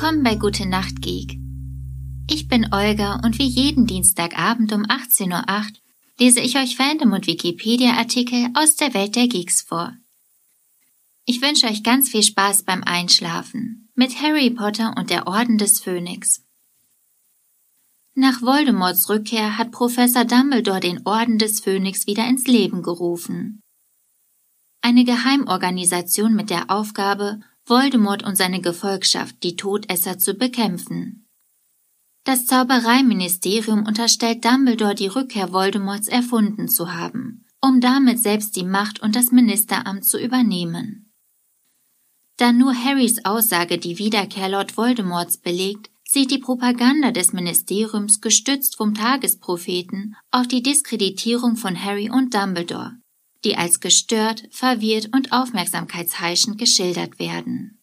Willkommen bei Gute Nacht Geek. Ich bin Olga und wie jeden Dienstagabend um 18.08 Uhr lese ich euch Fandom und Wikipedia-Artikel aus der Welt der Geeks vor. Ich wünsche euch ganz viel Spaß beim Einschlafen mit Harry Potter und der Orden des Phönix. Nach Voldemorts Rückkehr hat Professor Dumbledore den Orden des Phönix wieder ins Leben gerufen. Eine Geheimorganisation mit der Aufgabe, Voldemort und seine Gefolgschaft, die Todesser, zu bekämpfen. Das Zaubereiministerium unterstellt Dumbledore die Rückkehr Voldemorts erfunden zu haben, um damit selbst die Macht und das Ministeramt zu übernehmen. Da nur Harrys Aussage die Wiederkehr Lord Voldemorts belegt, sieht die Propaganda des Ministeriums gestützt vom Tagespropheten auf die Diskreditierung von Harry und Dumbledore, die als gestört, verwirrt und aufmerksamkeitsheischend geschildert werden.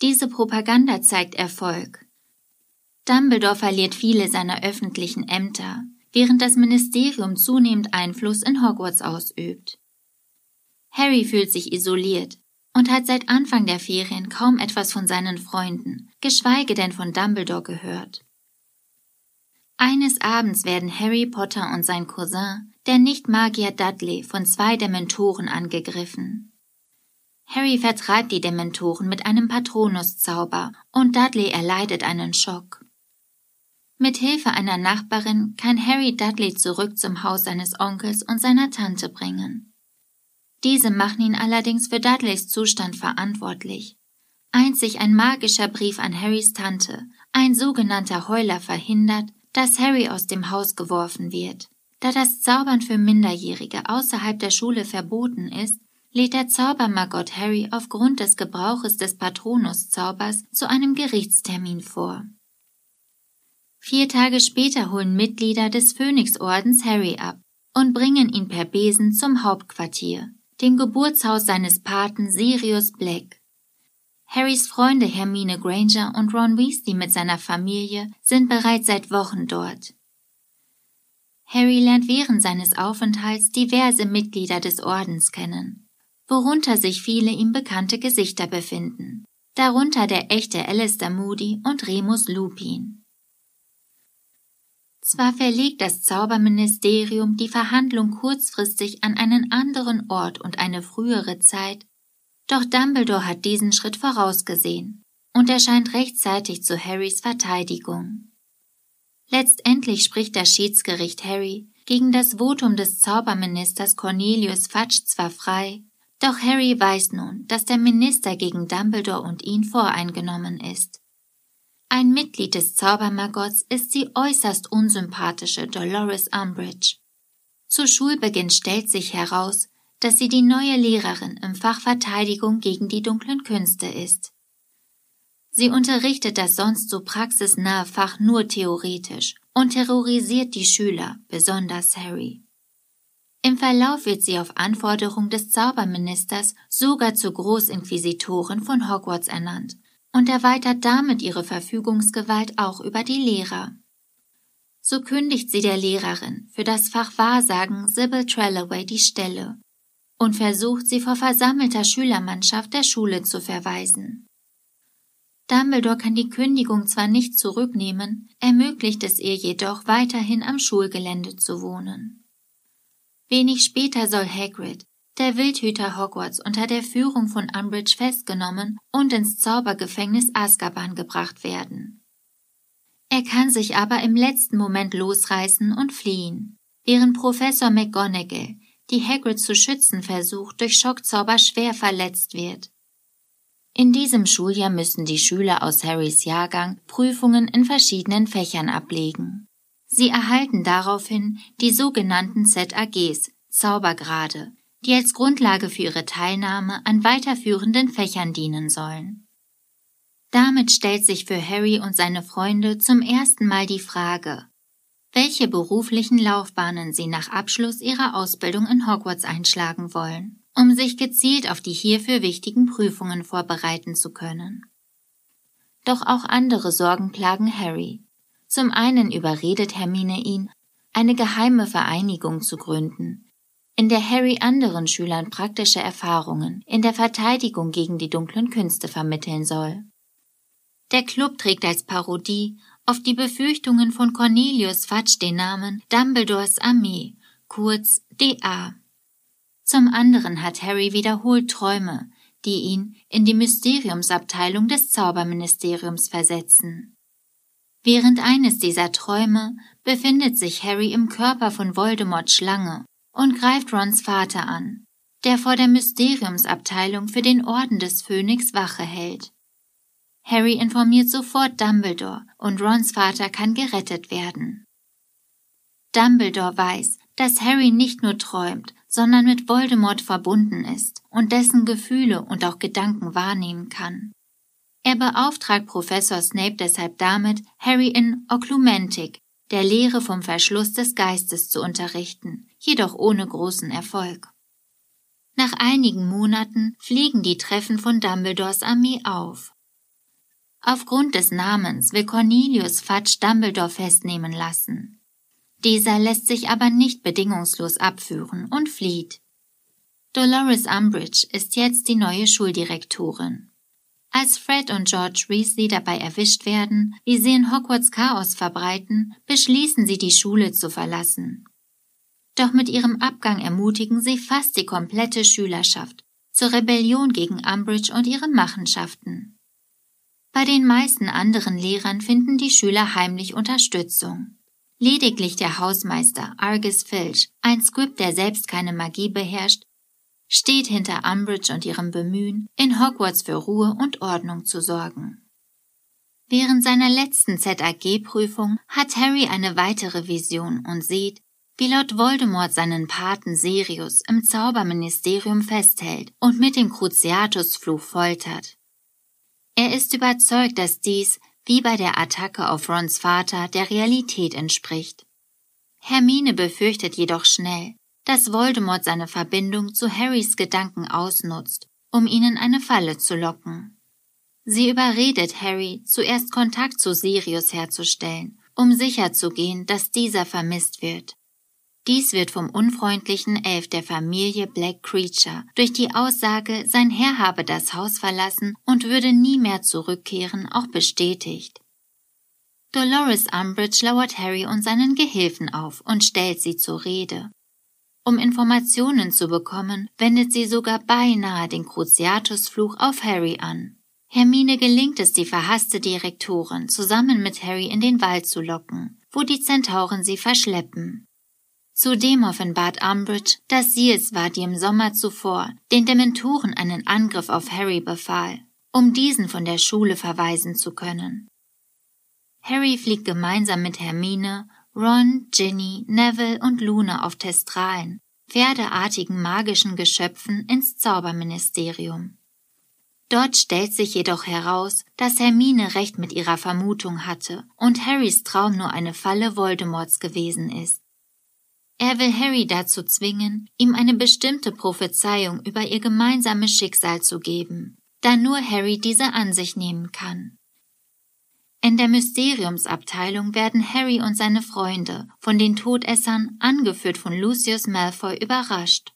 Diese Propaganda zeigt Erfolg. Dumbledore verliert viele seiner öffentlichen Ämter, während das Ministerium zunehmend Einfluss in Hogwarts ausübt. Harry fühlt sich isoliert und hat seit Anfang der Ferien kaum etwas von seinen Freunden, geschweige denn von Dumbledore gehört. Eines Abends werden Harry Potter und sein Cousin der Nicht-Magier Dudley von zwei Dementoren angegriffen. Harry vertreibt die Dementoren mit einem Patronuszauber und Dudley erleidet einen Schock. Mit Hilfe einer Nachbarin kann Harry Dudley zurück zum Haus seines Onkels und seiner Tante bringen. Diese machen ihn allerdings für Dudleys Zustand verantwortlich. Einzig ein magischer Brief an Harrys Tante, ein sogenannter Heuler, verhindert, dass Harry aus dem Haus geworfen wird. Da das Zaubern für Minderjährige außerhalb der Schule verboten ist, lädt der Zaubermagott Harry aufgrund des Gebrauches des Patronuszaubers zu einem Gerichtstermin vor. Vier Tage später holen Mitglieder des Phönixordens Harry ab und bringen ihn per Besen zum Hauptquartier, dem Geburtshaus seines Paten Sirius Black. Harrys Freunde Hermine Granger und Ron Weasley mit seiner Familie sind bereits seit Wochen dort. Harry lernt während seines Aufenthalts diverse Mitglieder des Ordens kennen, worunter sich viele ihm bekannte Gesichter befinden, darunter der echte Alistair Moody und Remus Lupin. Zwar verlegt das Zauberministerium die Verhandlung kurzfristig an einen anderen Ort und eine frühere Zeit, doch Dumbledore hat diesen Schritt vorausgesehen und erscheint rechtzeitig zu Harrys Verteidigung. Letztendlich spricht das Schiedsgericht Harry gegen das Votum des Zauberministers Cornelius Fudge zwar frei, doch Harry weiß nun, dass der Minister gegen Dumbledore und ihn voreingenommen ist. Ein Mitglied des Zaubermagotts ist die äußerst unsympathische Dolores Umbridge. Zu Schulbeginn stellt sich heraus, dass sie die neue Lehrerin im Fach Verteidigung gegen die dunklen Künste ist. Sie unterrichtet das sonst so praxisnahe Fach nur theoretisch und terrorisiert die Schüler, besonders Harry. Im Verlauf wird sie auf Anforderung des Zauberministers sogar zur Großinquisitorin von Hogwarts ernannt und erweitert damit ihre Verfügungsgewalt auch über die Lehrer. So kündigt sie der Lehrerin für das Fach Wahrsagen Sybil Tralloway die Stelle und versucht sie vor versammelter Schülermannschaft der Schule zu verweisen. Dumbledore kann die Kündigung zwar nicht zurücknehmen, ermöglicht es ihr jedoch weiterhin am Schulgelände zu wohnen. Wenig später soll Hagrid, der Wildhüter Hogwarts, unter der Führung von Umbridge festgenommen und ins Zaubergefängnis Azkaban gebracht werden. Er kann sich aber im letzten Moment losreißen und fliehen, während Professor McGonagall, die Hagrid zu schützen versucht, durch Schockzauber schwer verletzt wird. In diesem Schuljahr müssen die Schüler aus Harrys Jahrgang Prüfungen in verschiedenen Fächern ablegen. Sie erhalten daraufhin die sogenannten ZAGs, Zaubergrade, die als Grundlage für ihre Teilnahme an weiterführenden Fächern dienen sollen. Damit stellt sich für Harry und seine Freunde zum ersten Mal die Frage, welche beruflichen Laufbahnen sie nach Abschluss ihrer Ausbildung in Hogwarts einschlagen wollen um sich gezielt auf die hierfür wichtigen Prüfungen vorbereiten zu können. Doch auch andere Sorgen plagen Harry. Zum einen überredet Hermine ihn, eine geheime Vereinigung zu gründen, in der Harry anderen Schülern praktische Erfahrungen in der Verteidigung gegen die dunklen Künste vermitteln soll. Der Club trägt als Parodie auf die Befürchtungen von Cornelius Fudge den Namen Dumbledores Armee, kurz DA. Zum anderen hat Harry wiederholt Träume, die ihn in die Mysteriumsabteilung des Zauberministeriums versetzen. Während eines dieser Träume befindet sich Harry im Körper von Voldemorts Schlange und greift Rons Vater an, der vor der Mysteriumsabteilung für den Orden des Phönix Wache hält. Harry informiert sofort Dumbledore und Rons Vater kann gerettet werden. Dumbledore weiß, dass Harry nicht nur träumt, sondern mit Voldemort verbunden ist und dessen Gefühle und auch Gedanken wahrnehmen kann. Er beauftragt Professor Snape deshalb damit, Harry in Oklumentik, der Lehre vom Verschluss des Geistes zu unterrichten, jedoch ohne großen Erfolg. Nach einigen Monaten fliegen die Treffen von Dumbledores Armee auf. Aufgrund des Namens will Cornelius Fudge Dumbledore festnehmen lassen. Dieser lässt sich aber nicht bedingungslos abführen und flieht. Dolores Umbridge ist jetzt die neue Schuldirektorin. Als Fred und George Weasley dabei erwischt werden, wie sie in Hogwarts Chaos verbreiten, beschließen sie, die Schule zu verlassen. Doch mit ihrem Abgang ermutigen sie fast die komplette Schülerschaft zur Rebellion gegen Umbridge und ihre Machenschaften. Bei den meisten anderen Lehrern finden die Schüler heimlich Unterstützung. Lediglich der Hausmeister Argus Filch, ein Squib, der selbst keine Magie beherrscht, steht hinter Umbridge und ihrem Bemühen, in Hogwarts für Ruhe und Ordnung zu sorgen. Während seiner letzten ZAG-Prüfung hat Harry eine weitere Vision und sieht, wie Lord Voldemort seinen Paten Sirius im Zauberministerium festhält und mit dem Cruciatus-Fluch foltert. Er ist überzeugt, dass dies, wie bei der Attacke auf Rons Vater, der Realität entspricht. Hermine befürchtet jedoch schnell, dass Voldemort seine Verbindung zu Harrys Gedanken ausnutzt, um ihn in eine Falle zu locken. Sie überredet Harry, zuerst Kontakt zu Sirius herzustellen, um sicherzugehen, dass dieser vermisst wird. Dies wird vom unfreundlichen Elf der Familie Black Creature durch die Aussage, sein Herr habe das Haus verlassen und würde nie mehr zurückkehren, auch bestätigt. Dolores Umbridge lauert Harry und seinen Gehilfen auf und stellt sie zur Rede. Um Informationen zu bekommen, wendet sie sogar beinahe den Cruciatus-Fluch auf Harry an. Hermine gelingt es, die verhasste Direktorin zusammen mit Harry in den Wald zu locken, wo die Zentauren sie verschleppen. Zudem offenbart Umbridge, dass sie es war, die im Sommer zuvor den Dementoren einen Angriff auf Harry befahl, um diesen von der Schule verweisen zu können. Harry fliegt gemeinsam mit Hermine, Ron, Ginny, Neville und Luna auf Testralen, pferdeartigen magischen Geschöpfen ins Zauberministerium. Dort stellt sich jedoch heraus, dass Hermine recht mit ihrer Vermutung hatte und Harrys Traum nur eine Falle Voldemorts gewesen ist. Er will Harry dazu zwingen, ihm eine bestimmte Prophezeiung über ihr gemeinsames Schicksal zu geben, da nur Harry diese an sich nehmen kann. In der Mysteriumsabteilung werden Harry und seine Freunde von den Todessern, angeführt von Lucius Malfoy, überrascht.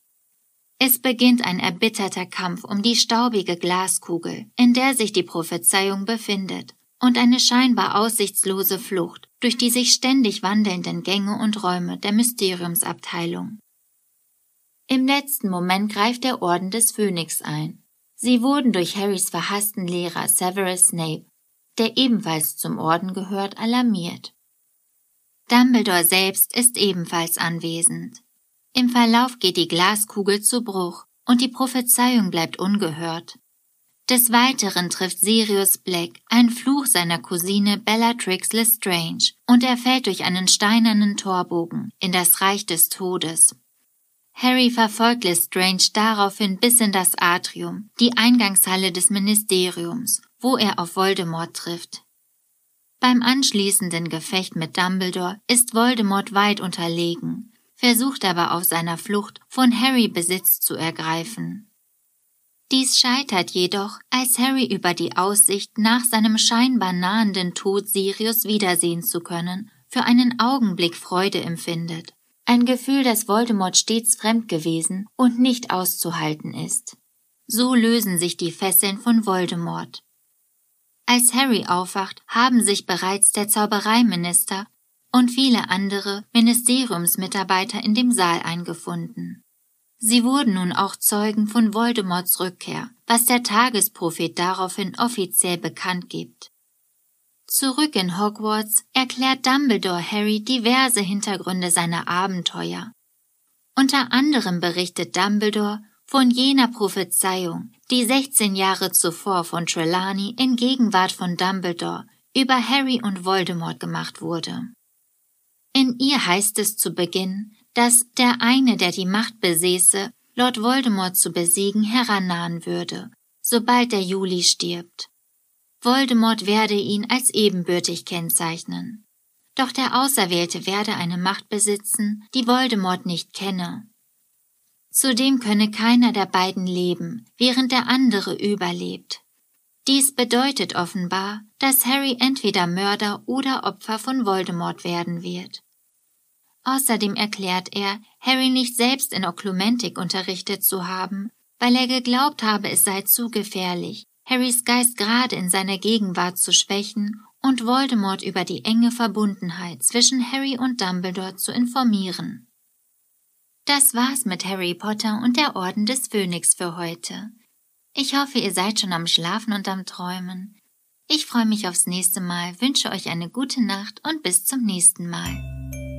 Es beginnt ein erbitterter Kampf um die staubige Glaskugel, in der sich die Prophezeiung befindet, und eine scheinbar aussichtslose Flucht durch die sich ständig wandelnden Gänge und Räume der Mysteriumsabteilung. Im letzten Moment greift der Orden des Phönix ein. Sie wurden durch Harrys verhassten Lehrer Severus Snape, der ebenfalls zum Orden gehört, alarmiert. Dumbledore selbst ist ebenfalls anwesend. Im Verlauf geht die Glaskugel zu Bruch und die Prophezeiung bleibt ungehört. Des Weiteren trifft Sirius Black ein Fluch seiner Cousine Bellatrix Lestrange und er fällt durch einen steinernen Torbogen in das Reich des Todes. Harry verfolgt Lestrange daraufhin bis in das Atrium, die Eingangshalle des Ministeriums, wo er auf Voldemort trifft. Beim anschließenden Gefecht mit Dumbledore ist Voldemort weit unterlegen, versucht aber auf seiner Flucht von Harry Besitz zu ergreifen. Dies scheitert jedoch, als Harry über die Aussicht, nach seinem scheinbar nahenden Tod Sirius wiedersehen zu können, für einen Augenblick Freude empfindet. Ein Gefühl, das Voldemort stets fremd gewesen und nicht auszuhalten ist. So lösen sich die Fesseln von Voldemort. Als Harry aufwacht, haben sich bereits der Zaubereiminister und viele andere Ministeriumsmitarbeiter in dem Saal eingefunden. Sie wurden nun auch Zeugen von Voldemorts Rückkehr, was der Tagesprophet daraufhin offiziell bekannt gibt. Zurück in Hogwarts erklärt Dumbledore Harry diverse Hintergründe seiner Abenteuer. Unter anderem berichtet Dumbledore von jener Prophezeiung, die 16 Jahre zuvor von Trelawney in Gegenwart von Dumbledore über Harry und Voldemort gemacht wurde. In ihr heißt es zu Beginn, dass der eine, der die Macht besäße, Lord Voldemort zu besiegen, herannahen würde, sobald der Juli stirbt. Voldemort werde ihn als ebenbürtig kennzeichnen. Doch der Auserwählte werde eine Macht besitzen, die Voldemort nicht kenne. Zudem könne keiner der beiden leben, während der andere überlebt. Dies bedeutet offenbar, dass Harry entweder Mörder oder Opfer von Voldemort werden wird. Außerdem erklärt er, Harry nicht selbst in Oklumentik unterrichtet zu haben, weil er geglaubt habe, es sei zu gefährlich, Harrys Geist gerade in seiner Gegenwart zu schwächen und Voldemort über die enge Verbundenheit zwischen Harry und Dumbledore zu informieren. Das war's mit Harry Potter und der Orden des Phönix für heute. Ich hoffe, ihr seid schon am Schlafen und am Träumen. Ich freue mich aufs nächste Mal, wünsche euch eine gute Nacht und bis zum nächsten Mal.